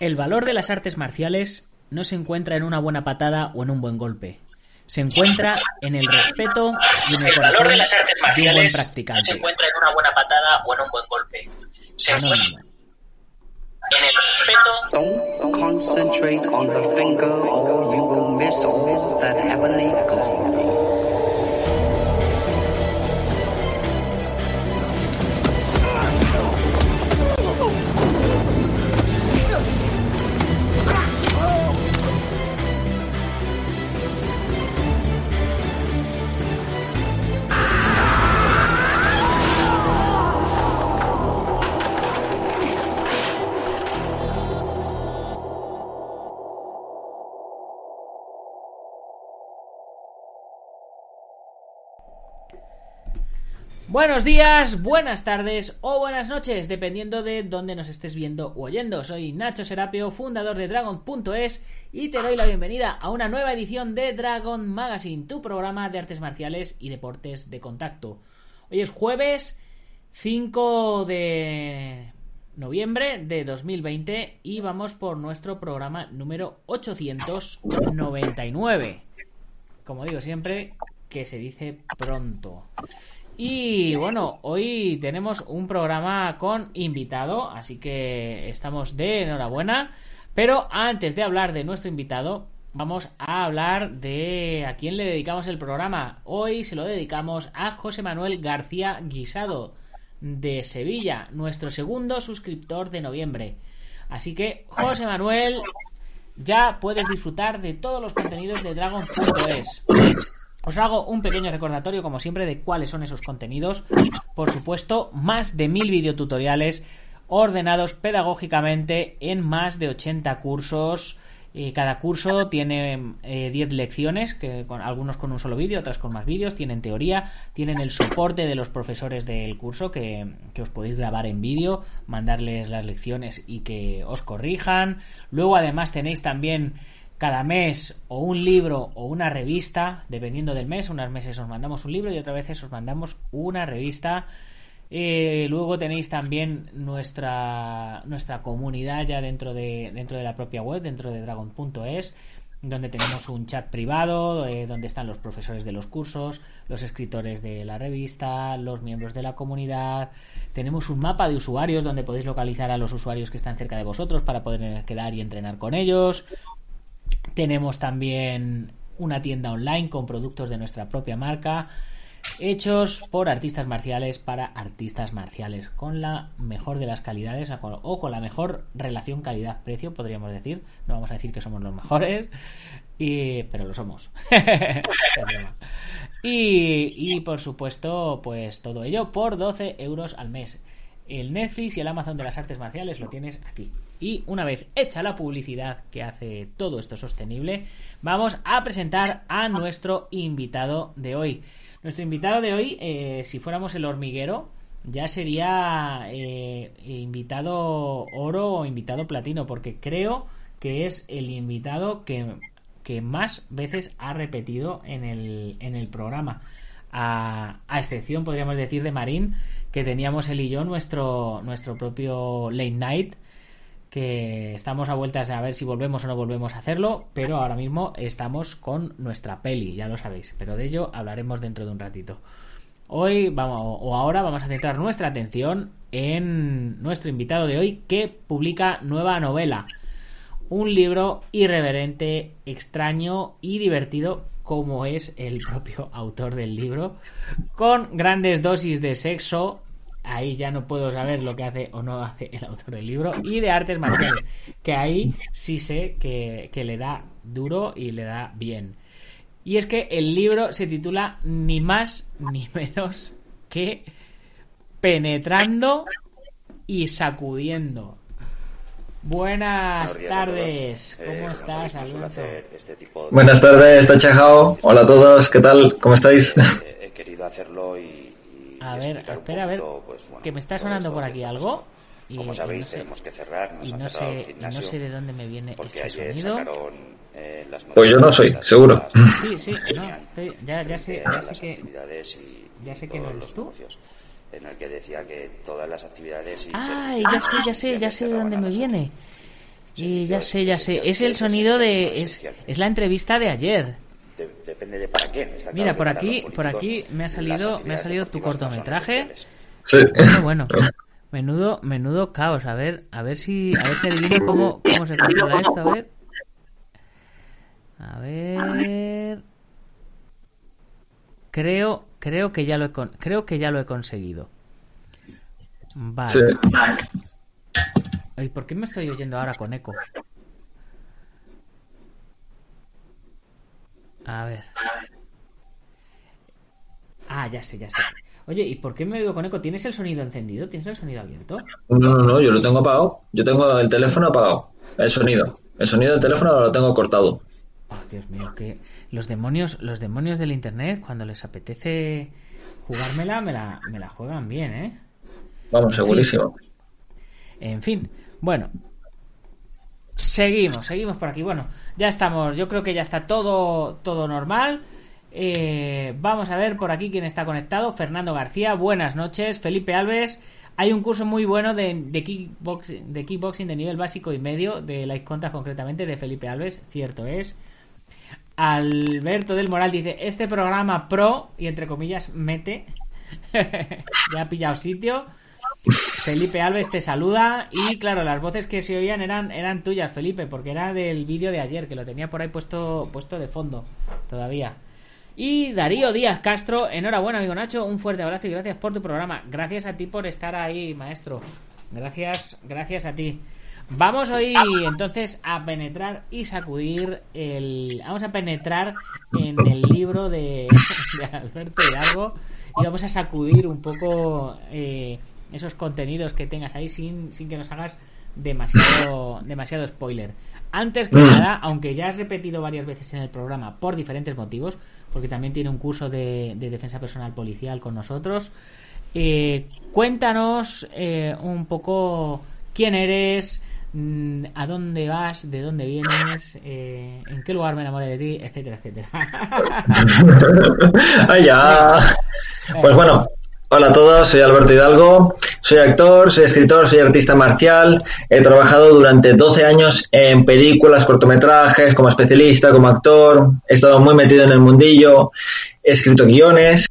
El valor de las artes marciales no se encuentra en una buena patada o en un buen golpe. Se encuentra en el respeto y en el, El corazón valor de las artes de un buen marciales no practicante. se encuentra en una buena patada o en un buen golpe. Se encuentra Anónimo. en el respeto Don't concentrate on the finger or you will miss all that heavenly glory. Buenos días, buenas tardes o buenas noches, dependiendo de dónde nos estés viendo o oyendo. Soy Nacho Serapio, fundador de Dragon.es y te doy la bienvenida a una nueva edición de Dragon Magazine, tu programa de artes marciales y deportes de contacto. Hoy es jueves 5 de noviembre de 2020 y vamos por nuestro programa número 899. Como digo siempre, que se dice pronto. Y bueno, hoy tenemos un programa con invitado, así que estamos de enhorabuena. Pero antes de hablar de nuestro invitado, vamos a hablar de a quién le dedicamos el programa. Hoy se lo dedicamos a José Manuel García Guisado de Sevilla, nuestro segundo suscriptor de noviembre. Así que, José Manuel, ya puedes disfrutar de todos los contenidos de Dragon.es. Os hago un pequeño recordatorio, como siempre, de cuáles son esos contenidos. Por supuesto, más de mil videotutoriales ordenados pedagógicamente en más de 80 cursos. Eh, cada curso tiene eh, 10 lecciones, que con, algunos con un solo vídeo, otras con más vídeos. Tienen teoría, tienen el soporte de los profesores del curso que, que os podéis grabar en vídeo, mandarles las lecciones y que os corrijan. Luego, además, tenéis también cada mes o un libro o una revista, dependiendo del mes. Unas meses os mandamos un libro y otras veces os mandamos una revista. Eh, luego tenéis también nuestra, nuestra comunidad ya dentro de, dentro de la propia web, dentro de dragon.es, donde tenemos un chat privado, eh, donde están los profesores de los cursos, los escritores de la revista, los miembros de la comunidad. Tenemos un mapa de usuarios donde podéis localizar a los usuarios que están cerca de vosotros para poder quedar y entrenar con ellos. Tenemos también una tienda online con productos de nuestra propia marca, hechos por artistas marciales para artistas marciales, con la mejor de las calidades o con la mejor relación calidad-precio, podríamos decir. No vamos a decir que somos los mejores, pero lo somos. y, y por supuesto, pues todo ello por 12 euros al mes. El Netflix y el Amazon de las artes marciales lo tienes aquí. Y una vez hecha la publicidad que hace todo esto sostenible, vamos a presentar a nuestro invitado de hoy. Nuestro invitado de hoy, eh, si fuéramos el hormiguero, ya sería eh, invitado oro o invitado platino, porque creo que es el invitado que, que más veces ha repetido en el, en el programa. A, excepción, podríamos decir, de Marín, que teníamos él y yo nuestro, nuestro propio late night, que estamos a vueltas a ver si volvemos o no volvemos a hacerlo, pero ahora mismo estamos con nuestra peli, ya lo sabéis, pero de ello hablaremos dentro de un ratito. Hoy vamos, o ahora vamos a centrar nuestra atención en nuestro invitado de hoy que publica nueva novela. Un libro irreverente, extraño y divertido como es el propio autor del libro, con grandes dosis de sexo, ahí ya no puedo saber lo que hace o no hace el autor del libro. Y de artes marciales, que ahí sí sé que, que le da duro y le da bien. Y es que el libro se titula ni más ni menos que Penetrando y Sacudiendo. Buenas tardes. ¿cómo Eh, como estás, Alberto? este tipo de- Buenas tardes, Tachajao. Hola a todos, ¿qué tal? ¿Cómo estáis? Eh, he querido hacerlo y, y A ver, espera, a ver, pues, bueno, que me está sonando por aquí algo. Y, Como sabéis, no sé, tenemos que cerrar, nos y no sé, el y no gimnasio sé de dónde me viene este sonido. sacaron eh, las Pues yo no soy, seguro. las- Sí, sí, no, estoy- ya, ya sé, ya que... ya sé que no eres tú. En el que decía que todas las actividades y Ay, servicios ya sé, ya sé, ya sé de dónde me viene. Y ya sé, ya sé. Es el sonido de... Es, es la entrevista de ayer. De- depende de para quién. está Mira, claro por aquí, por aquí me ha salido, me ha salido tu cortometraje. Sí. Bueno, bueno. Menudo, menudo caos. A ver, a ver si, a ver si adivino cómo, cómo se controla esto. A ver. A ver. Creo, creo que ya lo he, con- creo que ya lo he conseguido. Vale. Sí. Ay, ¿por qué me estoy oyendo ahora con eco? A ver. Ah, ya sé, ya sé. Oye, ¿y por qué me oigo con eco? ¿Tienes el sonido encendido? ¿Tienes el sonido abierto? No, no, no, yo lo tengo apagado. Yo tengo el teléfono apagado. El sonido. El sonido del teléfono lo tengo cortado. Oh, Dios mío, que los demonios, los demonios del internet, cuando les apetece jugármela, me la, me la juegan bien, ¿eh? Vamos, segurísimo. En fin, bueno. Seguimos, seguimos por aquí. Bueno, ya estamos, yo creo que ya está todo, todo normal. Eh, vamos a ver por aquí quién está conectado. Fernando García, buenas noches. Felipe Alves, hay un curso muy bueno de, de, kickboxing, de kickboxing de nivel básico y medio, de Light Contact concretamente, de Felipe Alves, cierto es. Alberto del Moral dice, este programa pro, y entre comillas, mete, ya ha pillado sitio. Felipe Alves te saluda y claro, las voces que se oían eran, eran tuyas, Felipe, porque era del vídeo de ayer, que lo tenía por ahí puesto, puesto de fondo todavía. Y Darío Díaz Castro, enhorabuena, amigo Nacho, un fuerte abrazo y gracias por tu programa. Gracias a ti por estar ahí, maestro. Gracias, gracias a ti. Vamos hoy entonces a penetrar y sacudir el. Vamos a penetrar en el libro de, de Alberto Hidalgo y vamos a sacudir un poco eh, esos contenidos que tengas ahí sin, sin que nos hagas demasiado, demasiado spoiler. Antes que Mm. nada, aunque ya has repetido varias veces en el programa por diferentes motivos, porque también tiene un curso de, de defensa personal policial con nosotros, eh, cuéntanos eh, un poco quién eres, mm, a dónde vas, de dónde vienes, eh, en qué lugar me enamoré de ti, etcétera, etcétera. ¡Ay, ya! Pues bueno, hola a todos, soy Alberto Hidalgo, soy actor, soy escritor, soy artista marcial, he trabajado durante 12 años en películas, cortometrajes, como especialista, como actor, he estado muy metido en el mundillo, he escrito guiones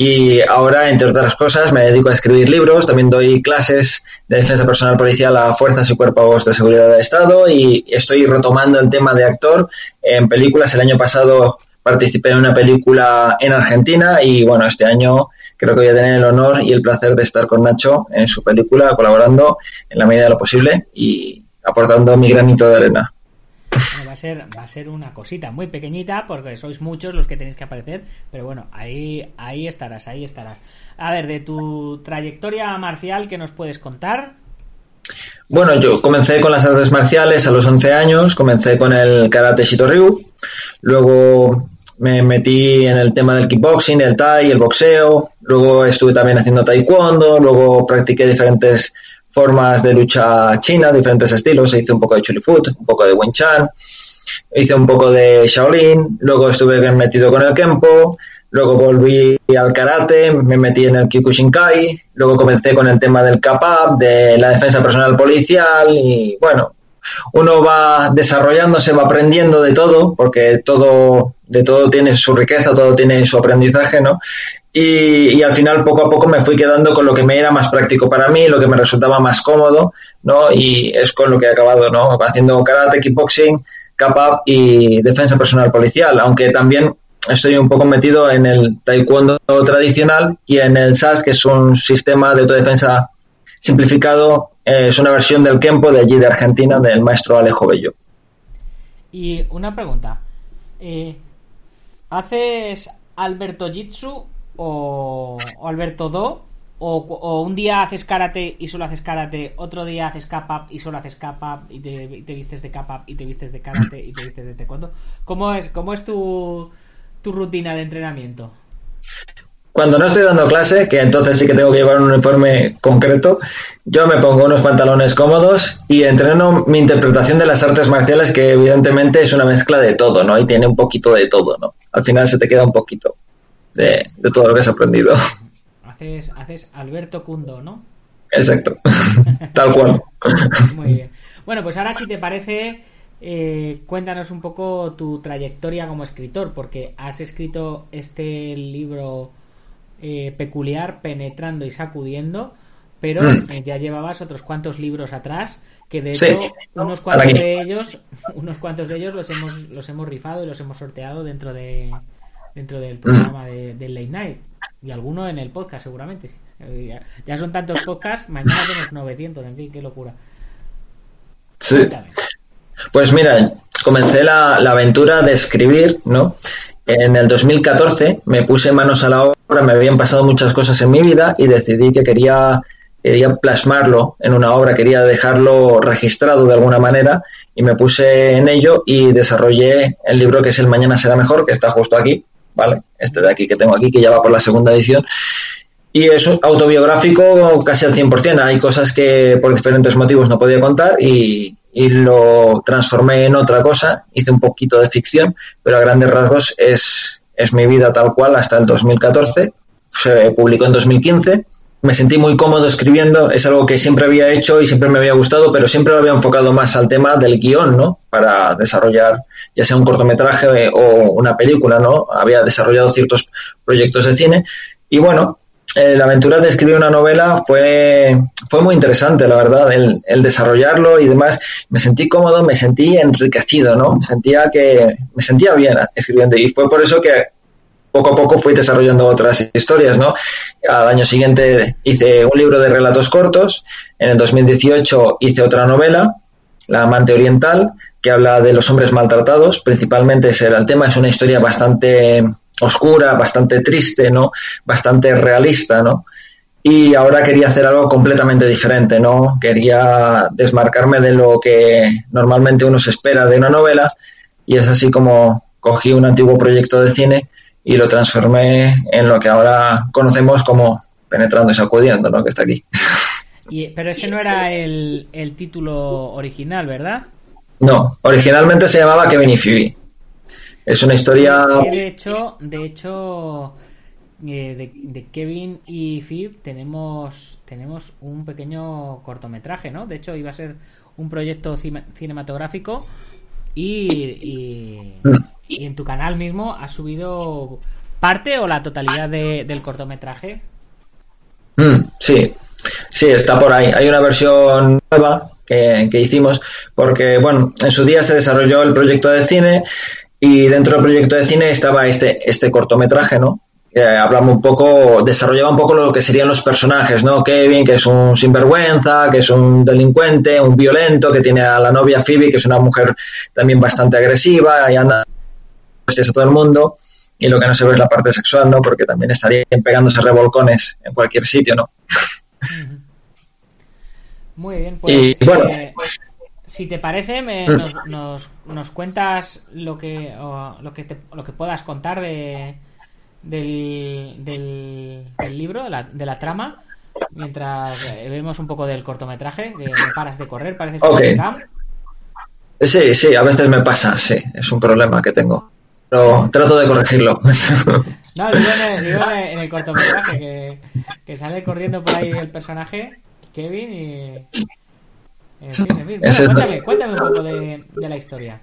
y ahora, entre otras cosas, me dedico a escribir libros, también doy clases de defensa personal policial a fuerzas y cuerpos de seguridad del Estado y estoy retomando el tema de actor en películas. El año pasado participé en una película en Argentina y bueno, este año creo que voy a tener el honor y el placer de estar con Nacho en su película, colaborando en la medida de lo posible y aportando mi granito de arena. Ser va a ser una cosita muy pequeñita porque sois muchos los que tenéis que aparecer pero bueno ahí ahí estarás ahí estarás. A ver de tu trayectoria marcial que nos puedes contar Bueno, yo comencé con las artes marciales a los 11 años, comencé con el karate Shitoryu, luego me metí en el tema del kickboxing, el thai, el boxeo, luego estuve también haciendo taekwondo, luego practiqué diferentes formas de lucha china, diferentes estilos, hice un poco de chulifut, un poco de Wing Chun, hice un poco de Shaolin, luego estuve metido con el Kempo, luego volví al karate, me metí en el Kyokushinkai, luego comencé con el tema del Kapap, de la defensa personal policial y bueno, uno va desarrollándose, va aprendiendo de todo, porque todo, de todo tiene su riqueza, todo tiene su aprendizaje, ¿no? Y, y, al final poco a poco me fui quedando con lo que me era más práctico para mí, lo que me resultaba más cómodo, ¿no? Y es con lo que he acabado, ¿no? Haciendo karate, kickboxing, cap y defensa personal policial, aunque también estoy un poco metido en el taekwondo tradicional y en el SAS, que es un sistema de autodefensa simplificado, eh, es una versión del Kempo de allí de Argentina, del maestro Alejo Bello. Y una pregunta. Eh, ¿Haces Alberto Jitsu o Alberto Do? O, un día haces karate y solo haces karate, otro día haces kapap y solo haces kapap y te, y te vistes de kapap y te vistes de karate y te vistes de taekwondo. ¿Cómo es, cómo es tu, tu rutina de entrenamiento? Cuando no estoy dando clase, que entonces sí que tengo que llevar un uniforme concreto, yo me pongo unos pantalones cómodos y entreno mi interpretación de las artes marciales, que evidentemente es una mezcla de todo, ¿no? Y tiene un poquito de todo, ¿no? Al final se te queda un poquito de, de todo lo que has aprendido. Haces, haces Alberto Cundo, ¿no? Exacto. Tal cual. Muy bien. Bueno, pues ahora si te parece, eh, cuéntanos un poco tu trayectoria como escritor, porque has escrito este libro eh, peculiar, penetrando y sacudiendo, pero Mm. eh, ya llevabas otros cuantos libros atrás, que de Sí. hecho unos cuantos de ellos, unos cuantos de ellos los hemos, los hemos rifado y los hemos sorteado dentro de dentro del programa de, del Late Night y alguno en el podcast seguramente. Eh, Ya, ya son tantos podcasts, mañana tenemos 900, en fin, qué locura. Sí. Cuéntame. Pues mira, comencé la, la aventura de escribir, ¿no? En el 2014 me puse manos a la obra, me habían pasado muchas cosas en mi vida y decidí que quería, quería plasmarlo en una obra, quería dejarlo registrado de alguna manera y me puse en ello y desarrollé el libro que es El Mañana será mejor, que está justo aquí, ¿vale? Este de aquí que tengo aquí, que ya va por la segunda edición. Y es autobiográfico casi al 100%. Hay cosas que por diferentes motivos no podía contar y, y lo transformé en otra cosa. Hice un poquito de ficción, pero a grandes rasgos es, es mi vida tal cual hasta el 2014. Se publicó en 2015. Me sentí muy cómodo escribiendo. Es algo que siempre había hecho y siempre me había gustado, pero siempre lo había enfocado más al tema del guion, ¿no? Para desarrollar ya sea un cortometraje o una película, ¿no? Había desarrollado ciertos proyectos de cine. Y bueno, eh, la aventura de escribir una novela fue, fue muy interesante, la verdad, el, el, desarrollarlo y demás. Me sentí cómodo, me sentí enriquecido, ¿no? Sentía que me sentía bien escribiendo y fue por eso que poco a poco fui desarrollando otras historias, ¿no? Al año siguiente hice un libro de relatos cortos, en el 2018 hice otra novela, La amante oriental, que habla de los hombres maltratados, principalmente ese era el tema, es una historia bastante oscura, bastante triste, ¿no? Bastante realista, ¿no? Y ahora quería hacer algo completamente diferente, ¿no? Quería desmarcarme de lo que normalmente uno se espera de una novela y es así como cogí un antiguo proyecto de cine y lo transformé en lo que ahora conocemos como Penetrando y Sacudiendo, ¿no? Que está aquí. Y, pero ese no era el, el título original, ¿verdad? No, originalmente se llamaba Kevin y Phoebe. Es una historia. De hecho, de hecho, eh, de, de, Kevin y Phoebe tenemos tenemos un pequeño cortometraje, ¿no? De hecho, iba a ser un proyecto cinematográfico y, y, y en tu canal mismo has subido parte o la totalidad de, del cortometraje. Mm, sí, sí, está por ahí. Hay una versión nueva que, que hicimos porque, bueno, en su día se desarrolló el proyecto de cine y dentro del proyecto de cine estaba este, este cortometraje, ¿no? Que hablamos un poco, desarrollaba un poco lo que serían los personajes, ¿no? Kevin, que es un sinvergüenza, que es un delincuente, un violento, que tiene a la novia Phoebe, que es una mujer también bastante agresiva y anda a todo el mundo. Y lo que no se ve es la parte sexual, ¿no? Porque también estarían pegándose revolcones en cualquier sitio, ¿no? Muy bien, pues. Y, bueno, eh, si te parece, me, nos, nos, nos, cuentas lo que lo que, te, lo que puedas contar de, del, del, del, libro, de la, de la trama, mientras vemos un poco del cortometraje, que me paras de correr, parece okay. Sí, sí, a veces me pasa, sí, es un problema que tengo. Pero trato de corregirlo. No, digo en el, en el cortometraje, que, que, sale corriendo por ahí el personaje, Kevin, y. En fin, en fin. Bueno, cuéntame, cuéntame un poco de, de, la historia.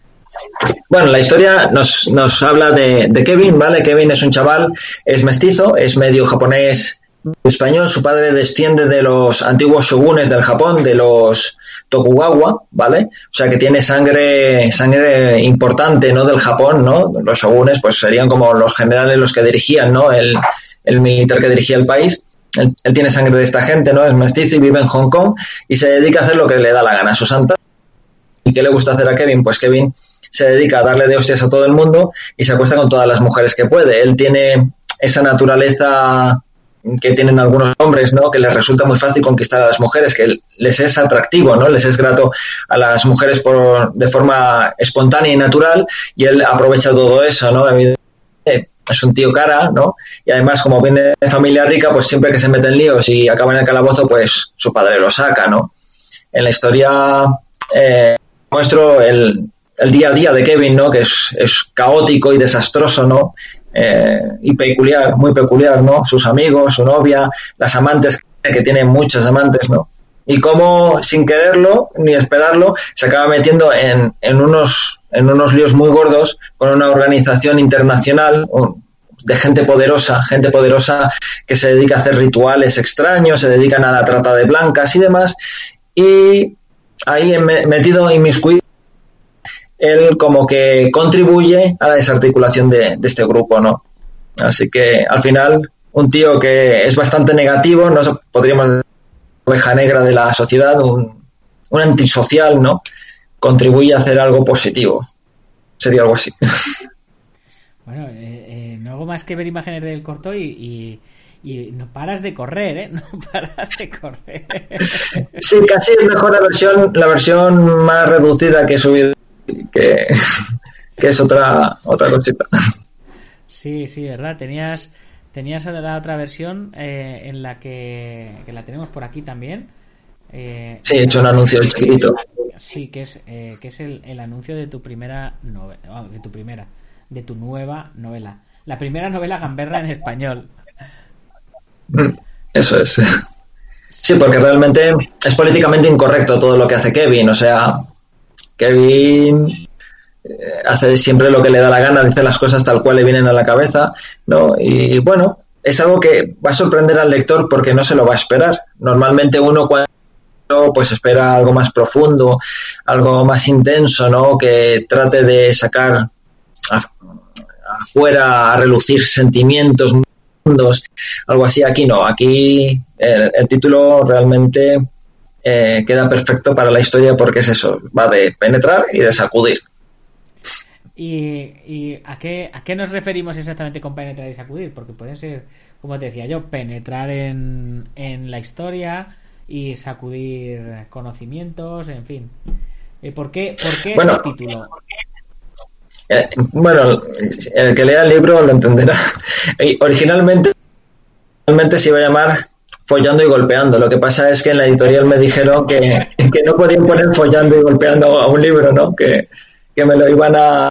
Bueno, la historia nos, nos habla de, de, Kevin, ¿vale? Kevin es un chaval, es mestizo, es medio japonés español, su padre desciende de los antiguos shogunes del Japón, de los Tokugawa, ¿vale? O sea que tiene sangre, sangre importante, ¿no? Del Japón, ¿no? Los shogunes, pues serían como los generales los que dirigían, ¿no? El, el militar que dirigía el país. Él, él, tiene sangre de esta gente, ¿no? Es mestizo y vive en Hong Kong y se dedica a hacer lo que le da la gana a su santa. ¿Y qué le gusta hacer a Kevin? Pues Kevin se dedica a darle de hostias a todo el mundo y se acuesta con todas las mujeres que puede. Él tiene esa naturaleza que tienen algunos hombres, ¿no? Que les resulta muy fácil conquistar a las mujeres, que les es atractivo, ¿no? Les es grato a las mujeres por, de forma espontánea y natural y él aprovecha todo eso, ¿no? Es un tío cara, ¿no? Y además, como viene de familia rica, pues siempre que se mete en líos y acaba en el calabozo, pues su padre lo saca, ¿no? En la historia eh, muestro el, el día a día de Kevin, ¿no? Que es, es caótico y desastroso, ¿no? Eh, y peculiar, muy peculiar, ¿no? Sus amigos, su novia, las amantes, que tiene muchas amantes, ¿no? Y cómo, sin quererlo ni esperarlo, se acaba metiendo en, en, unos, en unos líos muy gordos con una organización internacional de gente poderosa, gente poderosa que se dedica a hacer rituales extraños, se dedican a la trata de blancas y demás. Y ahí metido inmiscuido él como que contribuye a la desarticulación de, de, este grupo, ¿no? Así que al final, un tío que es bastante negativo, no podríamos decir oveja negra de la sociedad, un, un antisocial, ¿no? Contribuye a hacer algo positivo. Sería algo así. Bueno, eh, eh, no hago más que ver imágenes del corto y, y, y, no paras de correr, ¿eh? No paras de correr. Sí, casi es mejor la versión, la versión más reducida que he subido que, que es otra otra cosita. Sí, sí, verdad. Tenías tenías la otra versión eh, en la que, que, la tenemos por aquí también. Eh, sí, he hecho un anuncio chiquitito. Sí, que es eh, que es el, el, anuncio de tu primera novela, oh, de tu primera, de tu nueva novela, la primera novela gamberra en español. Eso es. Sí, porque realmente es políticamente incorrecto todo lo que hace Kevin, o sea, Kevin eh, hace siempre lo que le da la gana, dice las cosas tal cual le vienen a la cabeza, ¿no? Y bueno, es algo que va a sorprender al lector porque no se lo va a esperar. Normalmente uno cuando pues espera algo más profundo, algo más intenso, ¿no? Que trate de sacar afuera a relucir sentimientos, mundos, algo así. Aquí no, aquí el, el título realmente eh, queda perfecto para la historia porque es eso, va de penetrar y de sacudir. ¿Y, y a, qué, a qué nos referimos exactamente con penetrar y sacudir? Porque puede ser, como te decía yo, penetrar en, en la historia y sacudir conocimientos, en fin. Eh, ¿Por qué, por qué bueno, ese título? Eh, bueno, el que lea el libro lo entenderá. originalmente, originalmente se iba a llamar follando y golpeando. Lo que pasa es que en la editorial me dijeron que, que no podían poner follando y golpeando a un libro, ¿no? Que, que, me lo iban a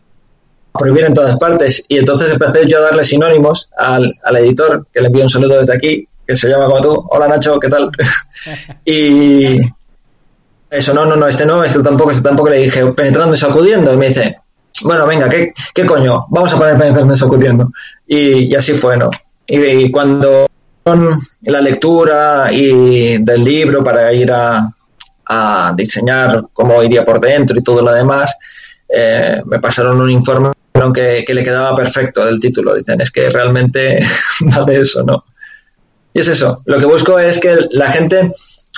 prohibir en todas partes. Y entonces empecé yo a darle sinónimos al, al editor, que le envío un saludo desde aquí, que se llama como tú. Hola Nacho, ¿qué tal? y eso, no, no, no, este no, este tampoco, este tampoco. Le dije, penetrando y sacudiendo. Y me dice, bueno, venga, ¿qué, qué coño? Vamos a poner penetrando y sacudiendo. Y, así fue, ¿no? Y cuando la lectura y del libro para ir a, a, diseñar cómo iría por dentro y todo lo demás, eh, me pasaron un informe que, que, le quedaba perfecto el título. Dicen, es que realmente va de eso, ¿no? Y es eso. Lo que busco es que la gente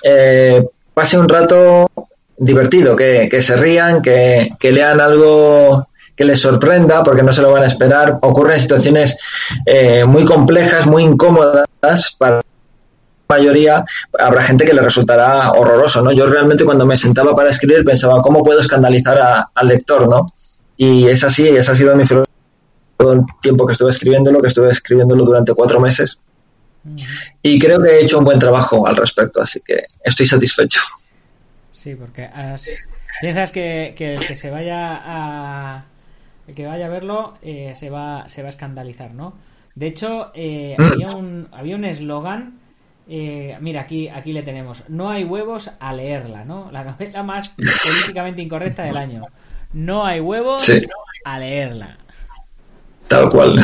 eh, pase un rato divertido, que, se rían, que lean algo que les sorprenda porque no se lo van a esperar. Ocurren situaciones eh, muy complejas, muy incómodas para la mayoría. Habrá gente que le resultará horroroso, ¿no? Yo realmente cuando me sentaba para escribir pensaba, ¿cómo puedo escandalizar a, al lector, no? Y es así, esa ha sido mi filosofía todo el tiempo que estuve escribiéndolo, que estuve escribiéndolo durante cuatro meses. Y creo que he hecho un buen trabajo al respecto, así que estoy satisfecho. Sí, porque has... piensas que, que el que se vaya a el que vaya a verlo eh, se va se va a escandalizar, ¿no? De hecho, eh, había un había un eslogan eh, mira, aquí, aquí le tenemos. No hay huevos a leerla, ¿no? La novela más políticamente incorrecta del año. No hay huevos sí. a leerla. Tal cual.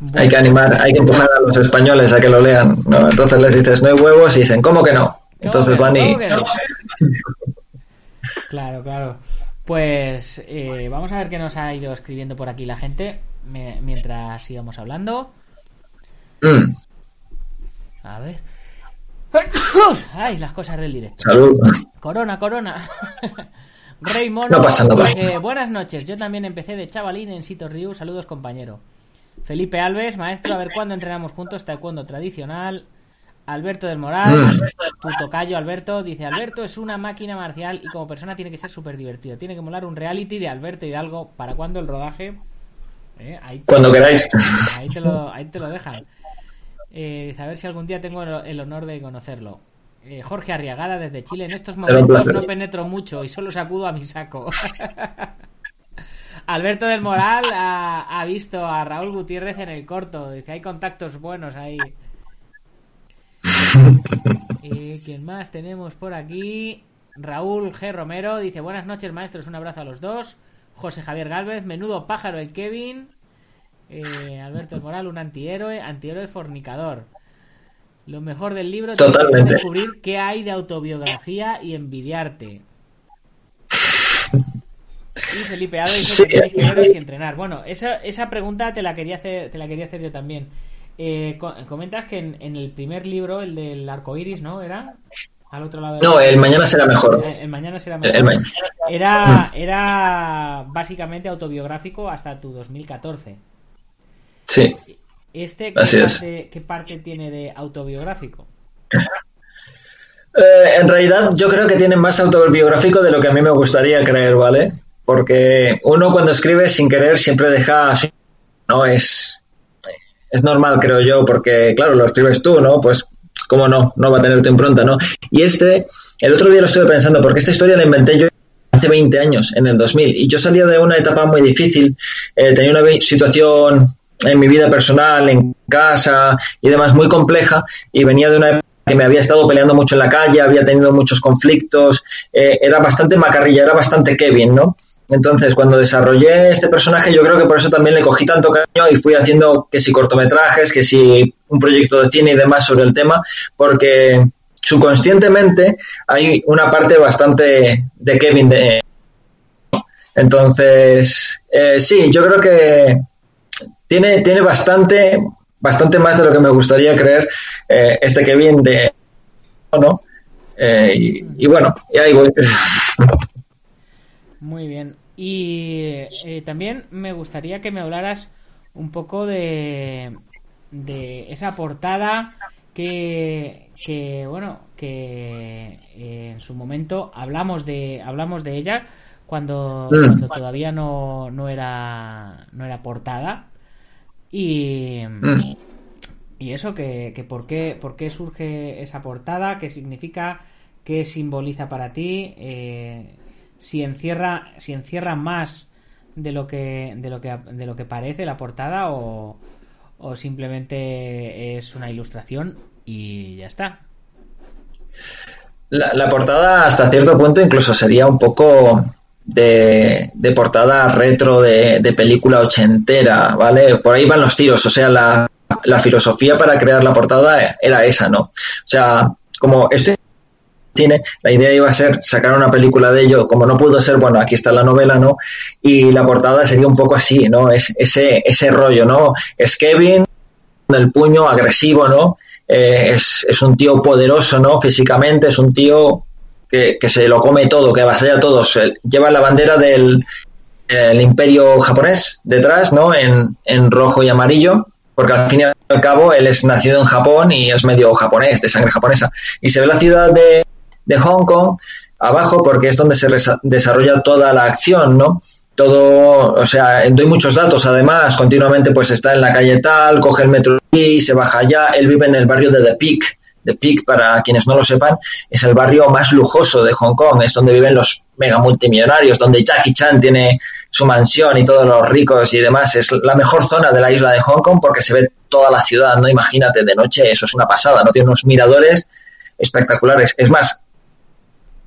Bueno. Hay que animar, hay que empujar a los españoles a que lo lean, ¿no? Entonces les dices, no hay huevos y dicen, ¿cómo que no? Entonces ¿Cómo van y... ¿Cómo que no? Claro, claro. Pues eh, vamos a ver qué nos ha ido escribiendo por aquí la gente me- mientras sigamos hablando. Mm, A ver. Ay, las cosas del directo. salud. Corona, corona. Rey Mono. No pasa nada. dice, Buenas noches, yo también empecé de chavalín en Sito Ryu. Saludos, compañero. Felipe Alves, maestro, a ver cuándo entrenamos juntos, taekwondo tradicional. Alberto del Moral, Mm. tu tocayo Alberto, dice, Alberto es una máquina marcial y como persona tiene que ser súper divertido. Tiene que molar un reality de Alberto Hidalgo. ¿Para cuándo el rodaje? Eh, ahí, Cuando queráis. ahí te lo, ahí te lo dejan. Eh, dice, a ver si algún día tengo el, honor de conocerlo. Eh, Jorge Arriagada desde Chile. En estos momentos no penetro mucho y solo sacudo a mi saco. Alberto del Moral ha, ha visto a Raúl Gutiérrez en el corto. Dice, hay contactos buenos ahí. Eh, ¿Quién más tenemos por aquí? Raúl G. Romero dice, buenas noches maestros, un abrazo a los dos. José Javier Galvez, menudo pájaro el Kevin. Eh, Alberto del Moral, un antihéroe, antihéroe fornicador. Lo mejor del libro Totalmente. descubrir qué hay de autobiografía y envidiarte. Y Felipe Ado dice Sí. que tenéis que veros y entrenar. Bueno, esa, esa pregunta te la quería hacer, te la quería hacer yo también. Eh, co- comentas que en, en el primer libro, el del arco iris, ¿no? ¿Era? Al otro lado del- No, el mañana será mejor. El, el mañana será mejor. el mañana. Era, era básicamente autobiográfico hasta tu 2014. Sí. ¿Este qué Así es. parte, qué parte tiene de autobiográfico? Eh, en realidad yo creo que tiene más autobiográfico de lo que a mí me gustaría creer, ¿vale? Porque uno cuando escribe sin querer siempre deja... No, es... Es normal, creo yo, porque claro, lo escribes tú, ¿no? Pues, ¿cómo no? No va a tener tu impronta, ¿no? Y este, el otro día lo estuve pensando, porque esta historia la inventé yo hace 20 años, en el 2000, y yo salía de una etapa muy difícil, eh, tenía una situación en mi vida personal, en casa y demás muy compleja, y venía de una época que me había estado peleando mucho en la calle, había tenido muchos conflictos, eh, era bastante macarrilla, era bastante Kevin, ¿no? Entonces, cuando desarrollé este personaje, yo creo que por eso también le cogí tanto cariño y fui haciendo que si cortometrajes, que si un proyecto de cine y demás sobre el tema, porque subconscientemente hay una parte bastante de Kevin de... Entonces, eh, sí, yo creo que tiene, tiene bastante, bastante más de lo que me gustaría creer eh, este Kevin de... ¿no? Eh, y, y bueno, y ahí voy. Muy bien. Y eh, también me gustaría que me hablaras un poco de, de esa portada que, que bueno, que eh, en su momento hablamos de hablamos de ella cuando, Mm. cuando todavía no, no era no era portada y Mm. y eso que, que por qué por qué surge esa portada qué significa qué simboliza para ti eh, si encierra si encierra más de lo que de lo que de lo que parece la portada o, o simplemente es una ilustración y ya está La, portada hasta cierto punto incluso sería un poco de, de portada retro de, de película ochentera, ¿vale? Por ahí van los tiros, o sea, la, la filosofía para crear la portada era esa, ¿no? O sea, como estoy cine, la idea iba a ser sacar una película de ello, como no pudo ser, bueno, aquí está la novela, ¿no? Y la portada sería un poco así, ¿no? Es ese, ese rollo, ¿no? Es Kevin el puño agresivo, ¿no? Eh, es, es un tío poderoso, ¿no? Físicamente, es un tío que, que se lo come todo, que avasalla a todos. Lleva la bandera del el imperio japonés detrás, ¿no? En, en rojo y amarillo, porque al fin y al cabo él es nacido en Japón y es medio japonés, de sangre japonesa. Y se ve la ciudad de, de Hong Kong abajo porque es donde se desarrolla toda la acción, ¿no? Todo, o sea, doy muchos datos además, continuamente pues está en la calle tal, coge el metro y se baja allá, él vive en el barrio de The Peak. The Peak, para quienes no lo sepan, es el barrio más lujoso de Hong Kong, es donde viven los mega multimillonarios, donde Jackie Chan tiene su mansión y todos los ricos y demás. Es la mejor zona de la isla de Hong Kong porque se ve toda la ciudad, ¿no? Imagínate, de noche eso es una pasada, ¿no? Tiene unos miradores espectaculares. Es más,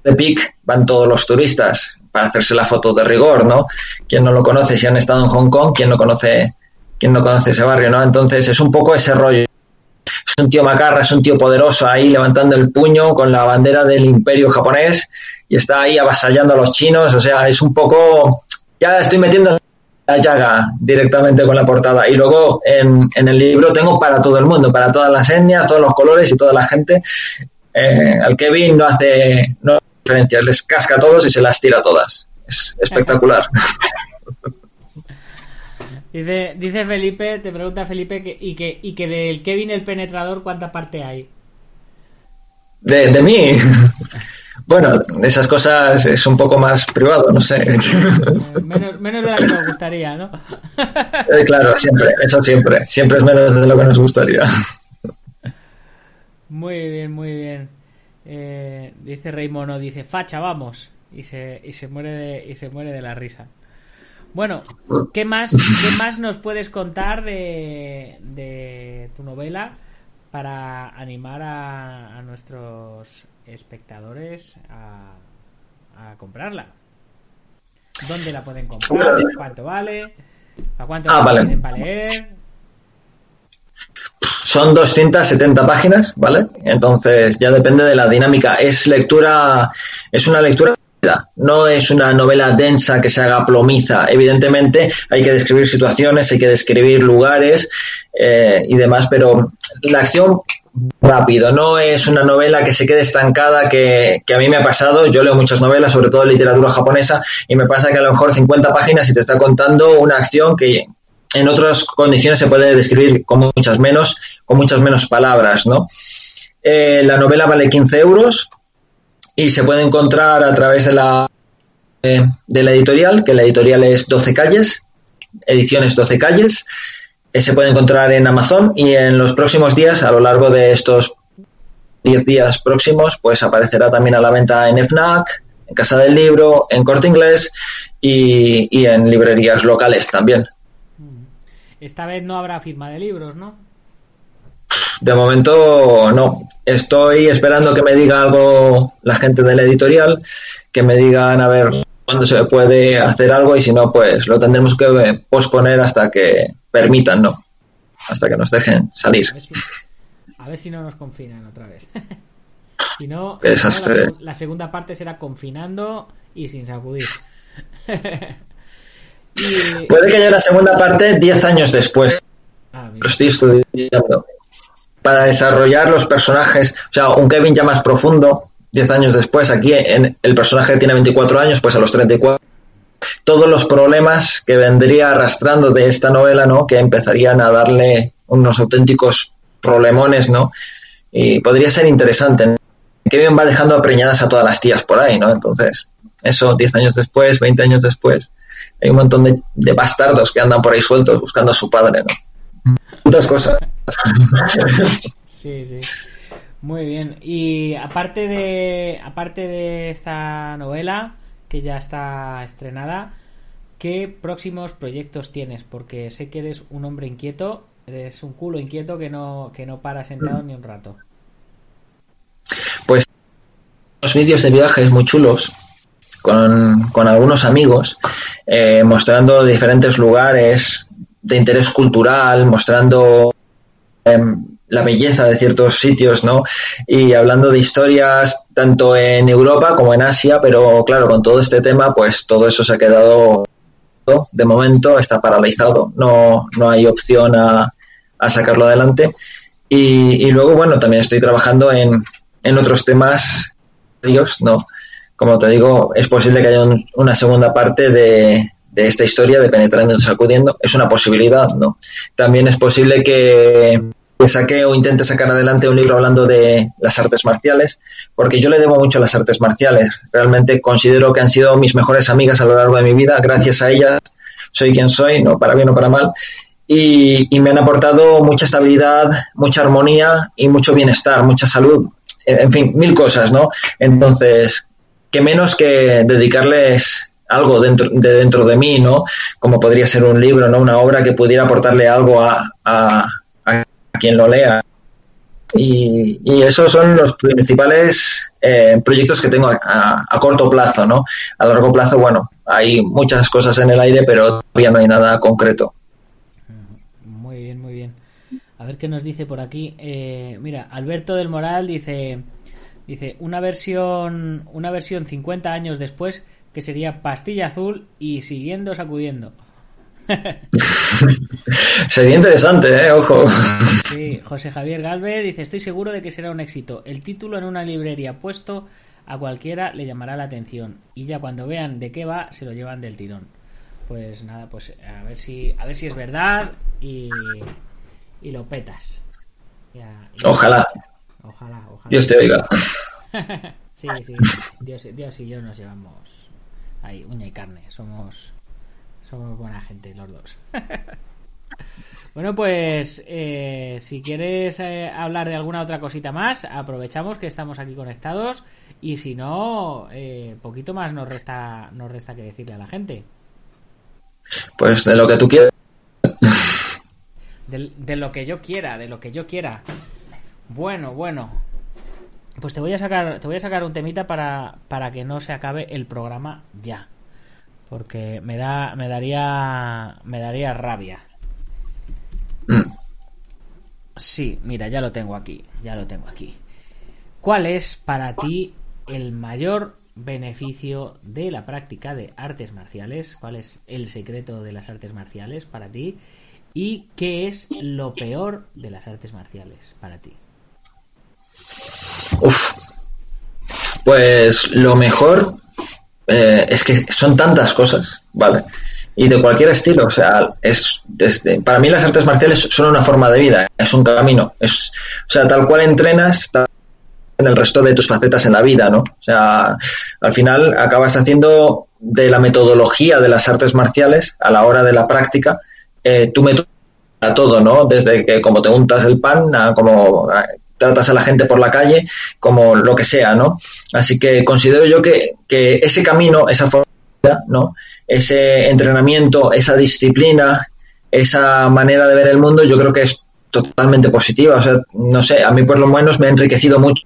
de Peak van todos los turistas para hacerse la foto de rigor, ¿no? Quien no lo conoce, si han estado en Hong Kong, quien no conoce, quien no conoce ese barrio, ¿no? Entonces es un poco ese rollo. es un tío macarra, es un tío poderoso ahí levantando el puño con la bandera del imperio japonés y está ahí avasallando a los chinos, o sea, es un poco, ya estoy metiendo la llaga directamente con la portada y luego en, en el libro tengo para todo el mundo, para todas las etnias, todos los colores y toda la gente. Eh, al Kevin no hace no hace diferencias, les casca a todos y se las tira a todas. Es espectacular. Dice, dice Felipe, te pregunta Felipe, que, y, que, y que del Kevin el penetrador, ¿cuánta parte hay? De, de mí. Bueno, esas cosas es un poco más privado, no sé. Eh, menos, menos de la que nos gustaría, ¿no? Eh, claro, siempre, eso siempre. Siempre es menos de lo que nos gustaría. Muy bien, muy bien. Eh, dice Rey Mono, dice, facha, vamos. Y se, y se muere de, y se muere de la risa. Bueno, ¿qué más, qué más nos puedes contar de, de tu novela para animar a, a nuestros espectadores a, a comprarla? ¿Dónde la pueden comprar? ¿Cuánto vale? ¿A cuánto Ah, vale. para leer? Son 270 páginas, ¿vale? Entonces ya depende de la dinámica. Es lectura, es una lectura no es una novela densa que se haga plomiza. Evidentemente hay que describir situaciones, hay que describir lugares eh, y demás, pero la acción rápido, no es una novela que se quede estancada, que, que a mí me ha pasado, yo leo muchas novelas, sobre todo literatura japonesa, y me pasa que a lo mejor 50 páginas y te está contando una acción que en otras condiciones se puede describir con muchas menos, con muchas menos palabras, ¿no? Eh, la novela vale 15 euros y se puede encontrar a través de la, eh, de la editorial, que la editorial es 12 calles, ediciones 12 calles. Eh, se puede encontrar en Amazon y en los próximos días, a lo largo de estos 10 días próximos, pues aparecerá también a la venta en FNAC, en Casa del Libro, en Corte Inglés y, y en librerías locales también. Esta vez no habrá firma de libros, ¿no? De momento no. Estoy esperando que me diga algo la gente de la editorial, que me digan a ver cuándo se puede hacer algo y si no, pues lo tendremos que posponer hasta que permitan, ¿no? Hasta que nos dejen salir. A ver si, a ver si no nos confinan otra vez. si no, Desastre. si no, la, seg- la segunda parte será confinando y sin sacudir. y, Puede que haya la segunda parte 10 años después. ah. Lo estoy estudiando. Para desarrollar los personajes, o sea, un Kevin ya más profundo, 10 años después, aquí en, el personaje tiene 24 años, pues a los 34 todos los problemas que vendría arrastrando de esta novela, ¿no? Que empezarían a darle unos auténticos problemones, ¿no? Y podría ser interesante. ¿no? Kevin va dejando preñadas a todas las tías por ahí, ¿no? Entonces, eso 10 años después, 20 años después, hay un montón de, de bastardos que andan por ahí sueltos buscando a su padre, ¿no? Muchas cosas. Sí, sí. Muy bien. Y aparte de aparte de esta novela que ya está estrenada, ¿qué próximos proyectos tienes? Porque sé que eres un hombre inquieto, eres un culo inquieto que no que no para sentado ni un rato. Pues los vídeos de viajes muy chulos con, con algunos amigos, eh, mostrando diferentes lugares de interés cultural, mostrando em, la belleza de ciertos sitios, ¿no? Y hablando de historias tanto en Europa como en Asia, pero claro, con todo este tema, pues todo eso se ha quedado, de momento está paralizado, no, no hay opción a, a sacarlo adelante. Y, y luego, bueno, también estoy trabajando en, en otros temas ¿no? Como te digo, es posible que haya un- una segunda parte de, esta historia de Penetrando y Sacudiendo. Es una posibilidad, ¿no? También es posible que, que saque o intente sacar adelante un libro hablando de las artes marciales, porque yo le debo mucho a las artes marciales. Realmente considero que han sido mis mejores amigas a lo largo de mi vida. Gracias a ellas soy quien soy, no para bien o para mal. Y, y me han aportado mucha estabilidad, mucha armonía y mucho bienestar, mucha salud, en fin, mil cosas, ¿no? Entonces, que menos que dedicarles algo dentro de dentro de mí, ¿no? Como podría ser un libro, ¿no? Una obra que pudiera aportarle algo a, a, quien lo lea. Y, y esos son los principales eh, proyectos que tengo a corto plazo, ¿no? A largo plazo, bueno, hay muchas cosas en el aire, pero todavía no hay nada concreto. Muy bien, muy bien. A ver qué nos dice por aquí. Eh, mira, Alberto del Moral dice, dice una versión, una versión 50 años después que sería pastilla azul y siguiendo sacudiendo. Sería interesante, ¿eh? Ojo. Sí, José Javier Galvez dice, estoy seguro de que será un éxito. El título en una librería puesto a cualquiera le llamará la atención y ya cuando vean de qué va se lo llevan del tirón. Pues nada, pues a ver si a ver si es verdad y, y lo petas. Ya- y- Ojalá. Ojalá, ojalá. Dios te oiga. sí, sí. Dios, Dios y yo nos llevamos ahí uña y carne. Somos somos buena gente los dos. bueno, pues eh, si quieres eh, hablar de alguna otra cosita más, aprovechamos que estamos aquí conectados y si no, eh, poquito más nos resta nos resta que decirle a la gente. Pues de lo que tú quieras. De, de lo que yo quiera, de lo que yo quiera. Bueno, bueno. Pues te voy a sacar, te voy a sacar un temita para, para que no se acabe el programa ya. Porque me da, me daría, me daría rabia. Mm. Sí, mira, ya lo tengo aquí, ya lo tengo aquí. ¿Cuál es para ti el mayor beneficio de la práctica de artes marciales? ¿Cuál es el secreto de las artes marciales para ti? ¿Y qué es lo peor de las artes marciales para ti? Uf. Pues lo mejor eh, es que son tantas cosas, ¿vale? Y de cualquier estilo, o sea, es desde para mí las artes marciales son una forma de vida, es un camino, es o sea, tal cual entrenas en el resto de tus facetas en la vida, ¿no? O sea, al final acabas haciendo de la metodología de las artes marciales a la hora de la práctica eh, tu método a todo, ¿no? Desde que como te untas el pan a como tratas a la gente por la calle, como lo que sea, ¿no? Así que considero yo que, que ese camino, esa forma, ¿no? Ese entrenamiento, esa disciplina, esa manera de ver el mundo, yo creo que es totalmente positiva. O sea, no sé, a mí por lo menos me ha enriquecido mucho.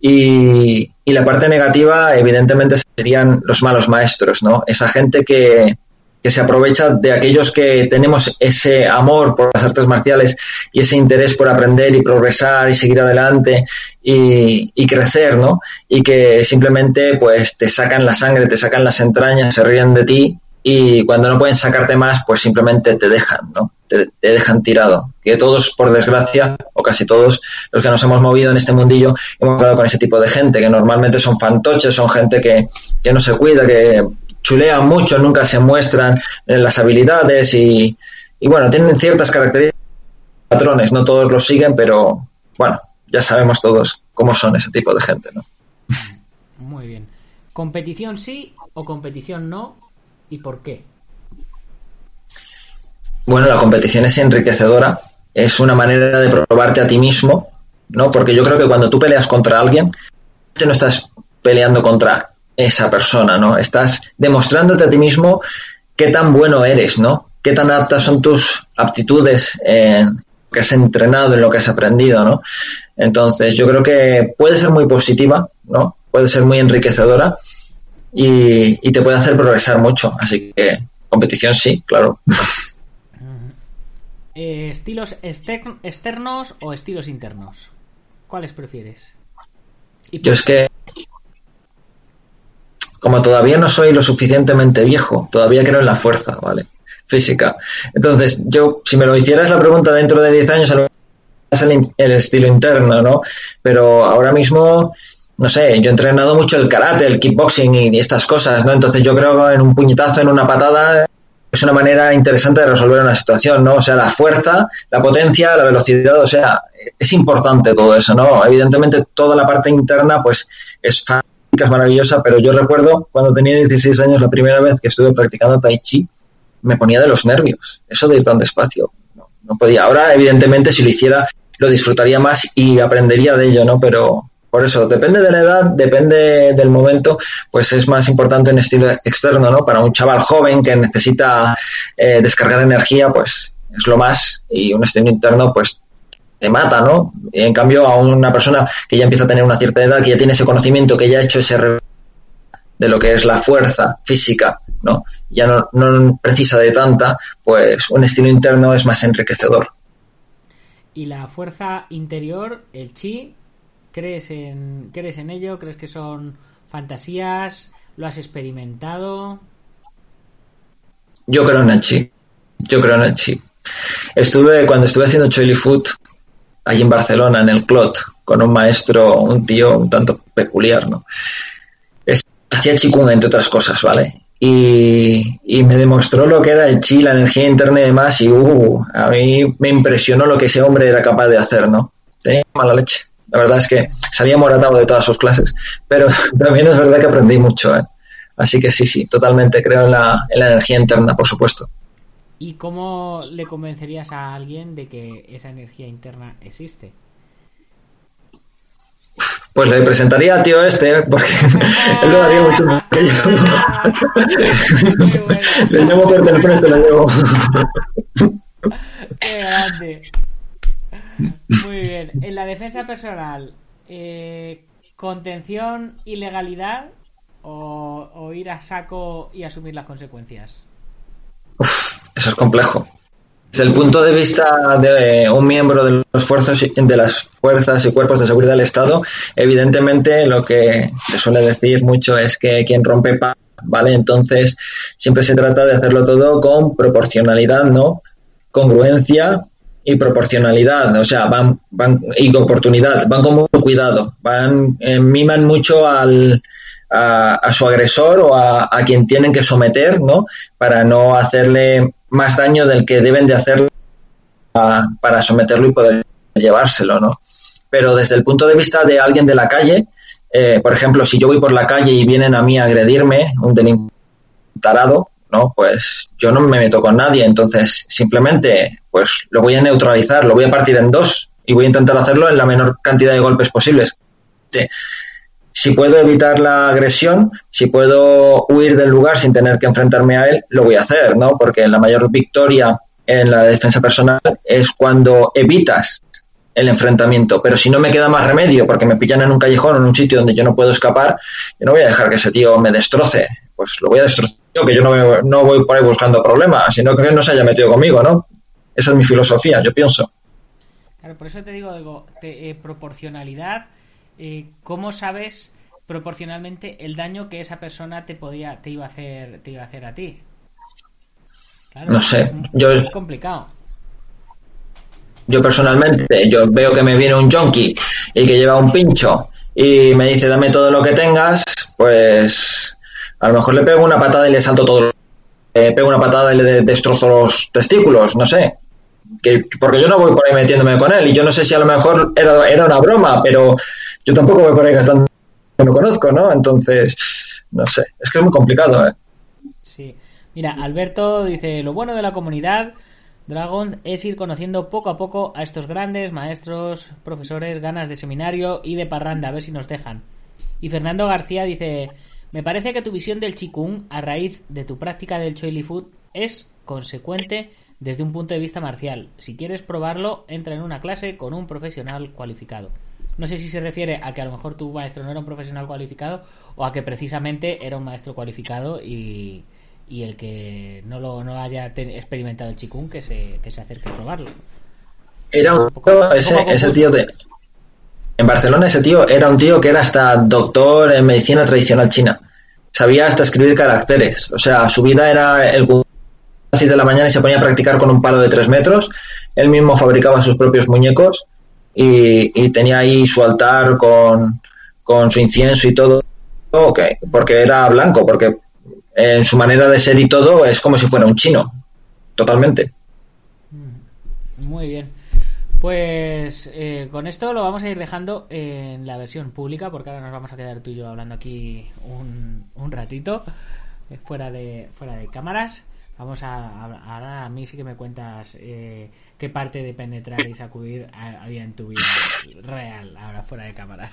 Y, y la parte negativa, evidentemente, serían los malos maestros, ¿no? Esa gente que, que se aprovecha de aquellos que tenemos ese amor por las artes marciales y ese interés por aprender y progresar y seguir adelante y, crecer, ¿no? Y que simplemente pues te sacan la sangre, te sacan las entrañas, se ríen de ti y cuando no pueden sacarte más, pues simplemente te dejan, ¿no? Te, te dejan tirado. Que todos, por desgracia, o casi todos los que nos hemos movido en este mundillo, hemos dado con ese tipo de gente, que normalmente son fantoches, son gente que, que no se cuida, que chulean mucho, nunca se muestran eh, las habilidades y, y bueno, tienen ciertas características, patrones, no todos los siguen, pero bueno, ya sabemos todos cómo son ese tipo de gente, ¿no? Muy bien. ¿Competición sí o competición no? ¿Y por qué? Bueno, la competición es enriquecedora, es una manera de probarte a ti mismo, ¿no? Porque yo creo que cuando tú peleas contra alguien, tú no estás peleando contra esa persona, ¿no? Estás demostrándote a ti mismo qué tan bueno eres, ¿no? Qué tan aptas son tus aptitudes en lo que has entrenado, en lo que has aprendido, ¿no? Entonces, yo creo que puede ser muy positiva, ¿no? Puede ser muy enriquecedora y, y te puede hacer progresar mucho. Así que competición sí, claro. Eh, ¿Estilos exter- externos o estilos internos? ¿Cuáles prefieres? ¿Y por Yo es que, como todavía no soy lo suficientemente viejo, todavía creo en la fuerza, ¿vale? Física. Entonces, yo, si me lo hicieras la pregunta dentro de 10 años, a lo el, estilo interno, ¿no? Pero ahora mismo, no sé, yo he entrenado mucho el karate, el kickboxing y, y estas cosas, ¿no? Entonces, yo creo que en un puñetazo, en una patada, es una manera interesante de resolver una situación, ¿no? O sea, la fuerza, la potencia, la velocidad, o sea, es importante todo eso, ¿no? Evidentemente toda la parte interna, pues, es fantástica, es maravillosa, pero yo recuerdo cuando tenía 16 años, la primera vez que estuve practicando Tai Chi, me ponía de los nervios, eso de ir tan despacio, no, podía. Ahora, evidentemente, si lo hiciera, lo disfrutaría más y aprendería de ello, ¿no? Pero por eso, depende de la edad, depende del momento, pues es más importante un estilo externo, ¿no? Para un chaval joven que necesita eh, descargar energía, pues es lo más, y un estilo interno, pues te mata, ¿no? Y en cambio, a una persona que ya empieza a tener una cierta edad, que ya tiene ese conocimiento, que ya ha hecho ese de lo que es la fuerza física, ¿no? Ya no, no precisa de tanta, pues un estilo interno es más enriquecedor. y la fuerza interior, el chi, ¿crees en, ¿crees en ello? ¿Crees que son fantasías? ¿Lo has experimentado? Yo creo en el chi. Yo creo en el chi. Estuve, cuando estuve haciendo Choily Food, allí en Barcelona, en el Clot, con un maestro, un tío un tanto peculiar, ¿no? Es- hacía chikung, entre otras cosas, ¿vale? Y, y me demostró lo que era el chi, la energía interna y demás, y uh, a mí me impresionó lo que ese hombre era capaz de hacer, ¿no? Tenía mala leche. La verdad es que salía moratado de todas sus clases, pero también es verdad que aprendí mucho, ¿eh? Así que sí, sí, totalmente creo en la, en la energía interna, por supuesto. ¿Y cómo le convencerías a alguien de que esa energía interna existe? Pues le presentaría al tío este, porque él lo haría mucho mejor que yo. Le llamo por teléfono y te lo llevo. ¡Qué grande! Muy bien. En la defensa personal, eh, ¿contención y legalidad o, o ir a saco y asumir las consecuencias? Eso es complejo. Desde el punto de vista de un miembro de los fuerzas de las fuerzas y cuerpos de seguridad del Estado, evidentemente lo que se suele decir mucho es que quien rompe paz, ¿vale? Entonces siempre se trata de hacerlo todo con proporcionalidad, ¿no? Congruencia y proporcionalidad, o sea, van, van y oportunidad, van con mucho cuidado, van eh, miman mucho al, a, a, su agresor o a, a, quien tienen que someter, ¿no? Para no hacerle más daño del que deben de hacer para someterlo y poder llevárselo, ¿no? Pero desde el punto de vista de alguien de la calle, eh, por ejemplo, si yo voy por la calle y vienen a mí a agredirme, un delincuente tarado, ¿no? Pues yo no me meto con nadie, entonces simplemente pues lo voy a neutralizar, lo voy a partir en dos y voy a intentar hacerlo en la menor cantidad de golpes posibles. Si puedo evitar la agresión, si puedo huir del lugar sin tener que enfrentarme a él, lo voy a hacer, ¿no? Porque la mayor victoria en la defensa personal es cuando evitas el enfrentamiento. Pero si no me queda más remedio porque me pillan en un callejón o en un sitio donde yo no puedo escapar, yo no voy a dejar que ese tío me destroce. Pues lo voy a destrozar, que yo no, me, no voy por ahí buscando problemas, sino que no se haya metido conmigo, ¿no? Esa es mi filosofía, yo pienso. Claro, por eso te digo, digo te, eh, proporcionalidad. Eh, ¿Cómo sabes proporcionalmente el daño que esa persona te podía, te iba a hacer, te iba a hacer a ti? Claro, no sé, es, yo es complicado. Yo personalmente, yo veo que me viene un junkie y que lleva un pincho y me dice dame todo lo que tengas, pues a lo mejor le pego una patada y le salto todo, le pego una patada y le destrozo los testículos, no sé. Que, porque yo no voy por ahí metiéndome con él y yo no sé si a lo mejor era, era una broma, pero yo tampoco voy por ahí gastando que no conozco, ¿no? Entonces, no sé, es que es muy complicado, ¿eh? Sí. Mira, Alberto dice, lo bueno de la comunidad Dragon es ir conociendo poco a poco a estos grandes maestros, profesores, ganas de seminario y de parranda, a ver si nos dejan. Y Fernando García dice, me parece que tu visión del Qigong a raíz de tu práctica del Choi Food es consecuente desde un punto de vista marcial. Si quieres probarlo, entra en una clase con un profesional cualificado. No sé si se refiere a que a lo mejor tu maestro no era un profesional cualificado o a que precisamente era un maestro cualificado y, y el que no lo no haya experimentado el chikung que se, que se acerque a probarlo. Era un, poco, ese, un ese tío de en Barcelona ese tío era un tío que era hasta doctor en medicina tradicional china. Sabía hasta escribir caracteres. O sea, su vida era el a las 6 de la mañana y se ponía a practicar con un palo de 3 metros. Él mismo fabricaba sus propios muñecos y, tenía ahí su altar con, con su incienso y todo. Okay, porque era blanco, porque en su manera de ser y todo es como si fuera un chino, totalmente. Muy bien. Pues eh, con esto lo vamos a ir dejando en la versión pública, porque ahora nos vamos a quedar tú y yo hablando aquí un, un ratito, eh, fuera, de, fuera de cámaras. Vamos a, ahora a mí sí que me cuentas eh, qué parte de penetrar y sacudir había en tu vida real, ahora fuera de cámaras.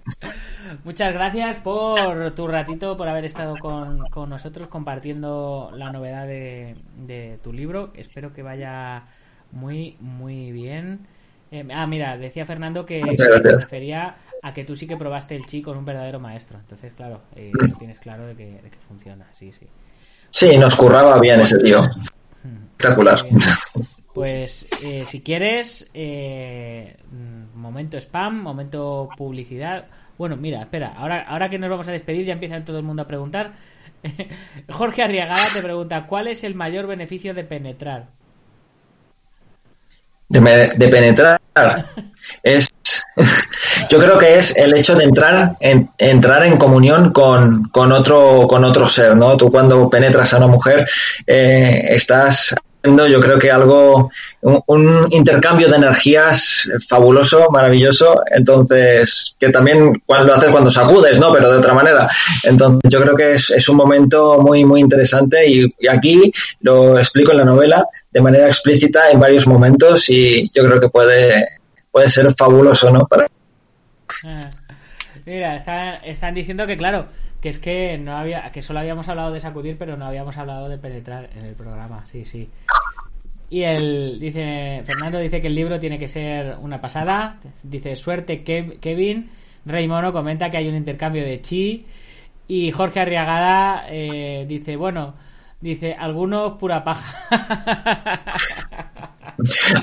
Muchas gracias por tu ratito, por haber estado con, con nosotros compartiendo la novedad de, de, tu libro. Espero que vaya muy, muy bien. Eh, ah, mira, decía Fernando que, que se refería a que tú sí que probaste el chi con un verdadero maestro. Entonces, claro, eh, lo tienes claro de que, de que funciona, sí, sí. Sí, nos curraba bien ese tío. Espectacular. Pues eh, si quieres, eh, momento spam, momento publicidad. Bueno, mira, espera, ahora, ahora que nos vamos a despedir ya empieza todo el mundo a preguntar. Jorge Arriagada te pregunta, ¿cuál es el mayor beneficio de penetrar? De, penetrar es yo creo que es el hecho de entrar en entrar en comunión con, con otro con otro ser no tú cuando penetras a una mujer eh, estás yo creo que algo un, intercambio de energías fabuloso maravilloso. Entonces que también lo haces cuando sacudes no pero de otra manera. Entonces yo creo que es, es un momento muy muy interesante y, aquí lo explico en la novela de manera explícita en varios momentos y yo creo que puede puede ser fabuloso no para Mira, están, están diciendo que claro, que es que no había, que solo habíamos hablado de sacudir, pero no habíamos hablado de penetrar en el programa, sí, sí. Y el dice Fernando dice que el libro tiene que ser una pasada. Dice suerte Kev- Kevin. Rey Mono comenta que hay un intercambio de chi. Y Jorge Arriagada eh, dice bueno, dice algunos pura paja.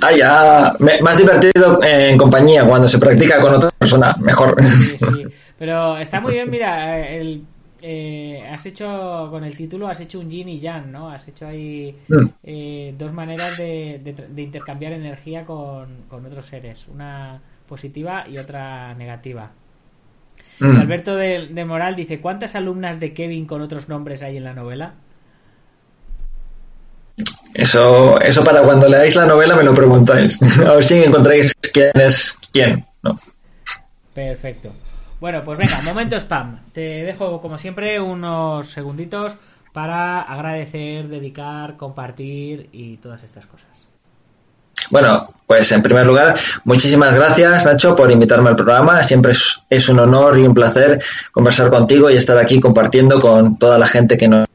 Ah, ya. Más divertido en compañía, cuando se practica con otra persona, mejor. Sí, sí. Pero está muy bien, mira, el, eh, has hecho con el título, has hecho un yin y yang, ¿no? Has hecho ahí Mm. eh, dos maneras de, de tra- de intercambiar energía con, con otros seres, una positiva y otra negativa. Y Mm. Alberto de, de Moral dice, ¿cuántas alumnas de Kevin con otros nombres hay en la novela? Eso, eso para cuando leáis la novela me lo preguntáis. A ver si encontráis quién es quién. ¿no? Perfecto. Bueno, pues venga, momento spam. Te dejo, como siempre, unos segunditos para agradecer, dedicar, compartir y todas estas cosas. Bueno, pues en primer lugar, muchísimas gracias, Nacho, por invitarme al programa. Siempre es, un honor y un placer conversar contigo y estar aquí compartiendo con toda la gente que nos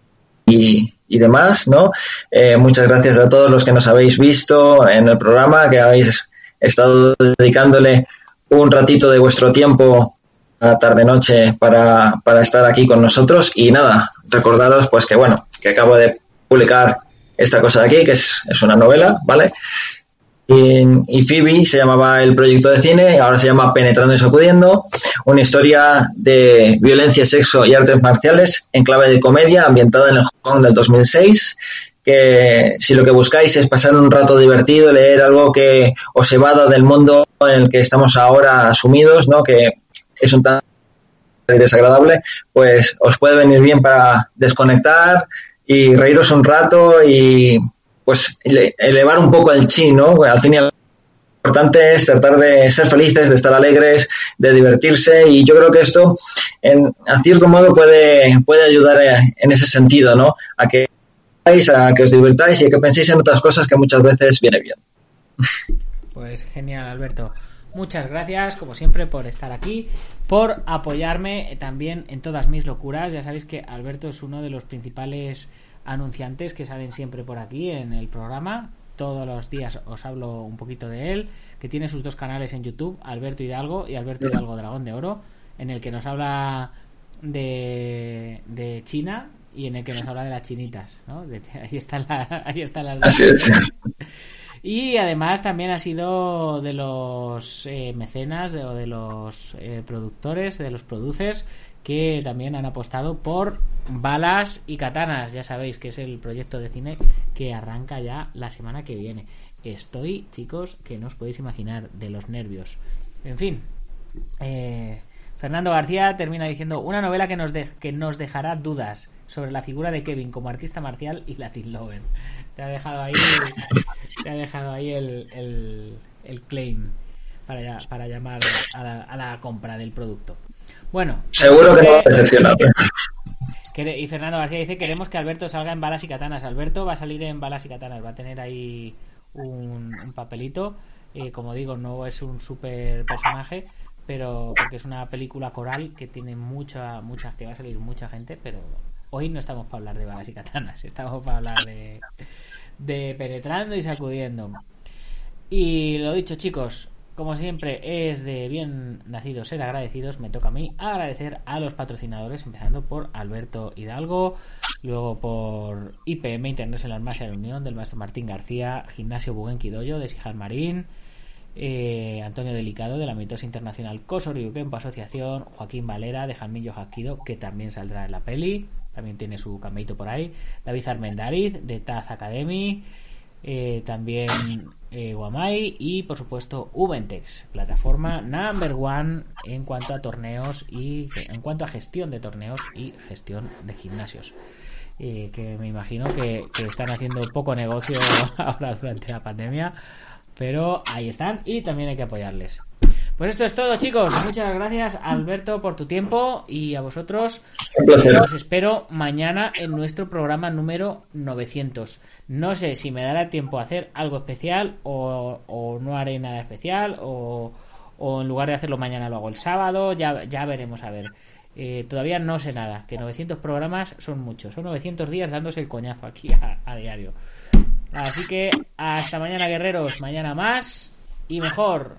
y, y demás, ¿no? Eh, muchas gracias a todos los que nos habéis visto en el programa, que habéis estado dedicándole un ratito de vuestro tiempo tarde-noche para, para estar aquí con nosotros. Y nada, recordaros pues que bueno, que acabo de publicar esta cosa de aquí, que es, es una novela, ¿vale? Y, y Phoebe se llamaba el proyecto de cine, ahora se llama Penetrando y Sacudiendo, una historia de violencia, sexo y artes marciales en clave de comedia ambientada en el Hong Kong del 2006 que si lo que buscáis es pasar un rato divertido, leer algo que os evada del mundo en el que estamos ahora sumidos, ¿no? que es un tanto desagradable, pues os puede venir bien para desconectar y reíros un rato y pues ele- elevar un poco el chi, ¿no? Al fin y al lo importante es tratar de ser felices, de estar alegres, de divertirse y yo creo que esto en, a cierto modo puede, puede ayudar eh, en ese sentido, ¿no? A que a que os divirtáis y a que penséis en otras cosas que muchas veces viene bien. Pues genial, Alberto. Muchas gracias, como siempre, por estar aquí, por apoyarme también en todas mis locuras. Ya sabéis que Alberto es uno de los principales anunciantes que salen siempre por aquí en el programa. Todos los días os hablo un poquito de él, que tiene sus dos canales en YouTube, Alberto Hidalgo y Alberto Hidalgo Dragón de Oro, en el que nos habla de, de China y en el que nos habla de las chinitas, ¿no? De- ahí están la, ahí están las. Así es. Y además también ha sido de los eh, mecenas o de los eh, productores, de los producers que también han apostado por balas y katanas. Ya sabéis que es el proyecto de cine que arranca ya la semana que viene. Estoy, chicos, que no os podéis imaginar de los nervios. En fin, eh, Fernando García termina diciendo una novela que nos, que nos dejará dudas sobre la figura de Kevin como artista marcial y Latin Lover. Te ha dejado ahí, te ha dejado ahí el, el, el claim para, para llamar a la, a la compra del producto. Bueno, Seguro que no va a siempre- decepcionar. Quere- Y Fernando García dice queremos que Alberto salga en balas y katanas. Alberto va a salir en balas y katanas, va a tener ahí un, un papelito. Eh, como digo, no es un super personaje, pero porque es una película coral que tiene mucha, mucha, que va a salir mucha gente, pero hoy no estamos para hablar de balas y katanas, estamos para hablar de, penetrando y sacudiendo. Y lo dicho, chicos, como siempre es de bien nacidos ser agradecidos, me toca a mí agradecer a los patrocinadores, empezando por Alberto Hidalgo, Luego por IPM International Martial Unión del maestro Martín García, Gimnasio Buguenquidoyo de Sijal Marín, eh, Antonio Delicado de la Mitosa Internacional Kempo Asociación, Joaquín Valera de Jalmillo Jaquido, que también saldrá en la peli, también tiene su cameito por ahí, David Armendariz de Taz Academy, eh, también eh, Guamai y por supuesto Ubentex, plataforma number one en cuanto a torneos y en cuanto a gestión de torneos y gestión de gimnasios. Eh, que me imagino que están haciendo poco negocio ahora durante la pandemia, pero ahí están y también hay que apoyarles. Pues esto es todo, chicos. Muchas gracias, Alberto, por tu tiempo y a vosotros. Os espero mañana en nuestro programa número 900. No sé si me dará tiempo a hacer algo especial o, no haré nada especial o, en lugar de hacerlo mañana lo hago el sábado. Ya, ya veremos a ver. Eh, todavía no sé nada, que 900 programas son muchos, son 900 días dándose el coñazo aquí a diario. Así que hasta mañana, guerreros, mañana más y mejor.